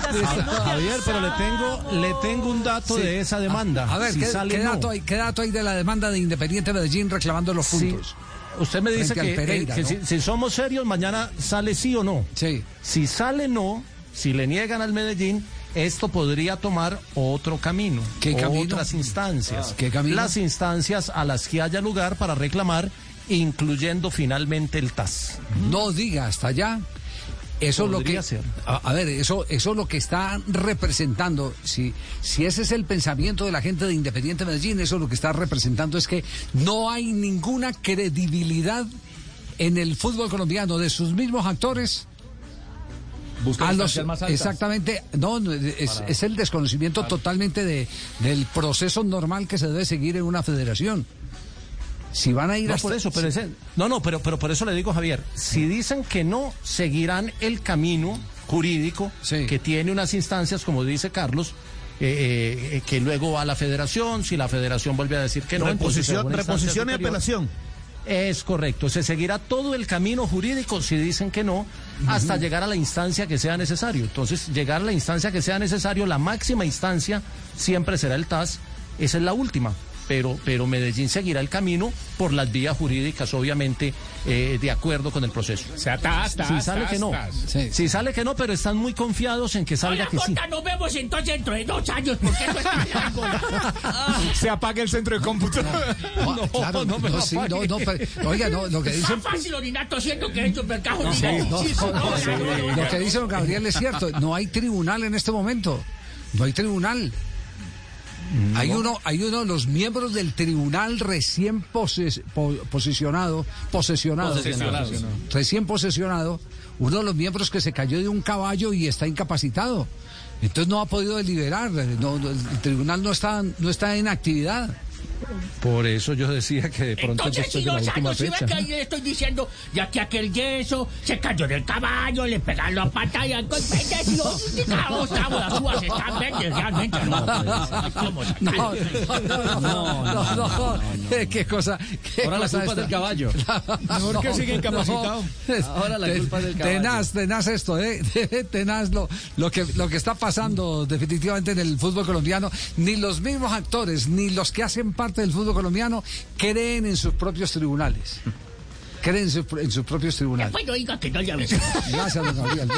Javier, pero le tengo, le tengo un dato de esa demanda. A ver, Si ¿qué, sale qué no. dato hay, ¿qué dato hay de la demanda de Independiente Medellín reclamando los Sí. puntos? Usted me dice que, Pereira, eh, que ¿no? si, si somos serios, mañana sale sí o no. Sí. Si sale no, si le niegan al Medellín, esto podría tomar otro camino. ¿Qué camino? Otras instancias. ¿Qué camino? Las instancias a las que haya lugar para reclamar, incluyendo finalmente el TAS. No diga hasta allá. Eso es lo que ser. a, a ver, eso eso es lo que está representando. Si si ese es el pensamiento de la gente de Independiente Medellín, eso lo que está representando es que no hay ninguna credibilidad en el fútbol colombiano de sus mismos actores a los más exactamente no no, es, es el desconocimiento totalmente de del proceso normal que se debe seguir en una federación. Si van a ir No, hasta- por eso, pero ese- no, no, pero, pero por eso le digo, Javier, si dicen que no, seguirán el camino jurídico Sí. que tiene unas instancias, como dice Carlos, eh, eh, que luego va a la federación, si la federación vuelve a decir que no, Reposición, reposición y apelación. Es correcto, se seguirá todo el camino jurídico si dicen que no, hasta llegar a la instancia que sea necesario. Entonces, llegar a la instancia que sea necesario, la máxima instancia siempre será el TAS, esa es la última. Pero, pero Medellín seguirá el camino por las vías jurídicas, obviamente, eh, de acuerdo con el proceso. O sea, tas, tas, Si sale tas, que no. Sí. si sale que no, pero están muy confiados en que salga Hola, que sí. Nos vemos entonces dentro de dos años, porque esto está largo. Se apaga el centro de cómputo. No, No, claro, no no, lo sí, no, no, pero, oiga, no, lo que Es dicen, más fácil orinar tosiendo que supercajo. no, no, lo que dice don Gabriel es cierto, no hay tribunal en este momento, no hay tribunal. Hay uno, hay uno de los miembros del tribunal recién poses- po- posicionado, posesionado, Posesionado. recién posesionado, uno de los miembros que se cayó de un caballo y está incapacitado. Entonces no ha podido deliberar, no, no, el tribunal no está, no está en actividad. Por eso yo decía que de pronto Entonces, si de la dos última años, si ve fecha. que ahí le estoy diciendo, ya que aquel yeso se cayó del caballo, le pegaron la pata y algo, y yo, caos, cabo, las uvas están verdes, realmente, ¿no? ¿Cómo se No, cae? no, no, no, no, qué cosa. qué Ahora la cosa culpa es del caballo. Mejor que siga incapacitado. Ahora la culpa es del caballo. Tenaz, tenaz esto, ¿eh? Tenaz lo, lo, que, lo que está pasando definitivamente en el fútbol colombiano. Ni los mismos actores, ni los que hacen parte del fútbol colombiano creen en sus propios tribunales. Creen en sus, en sus propios tribunales. Bueno, diga que no. Gracias, don Gabriel.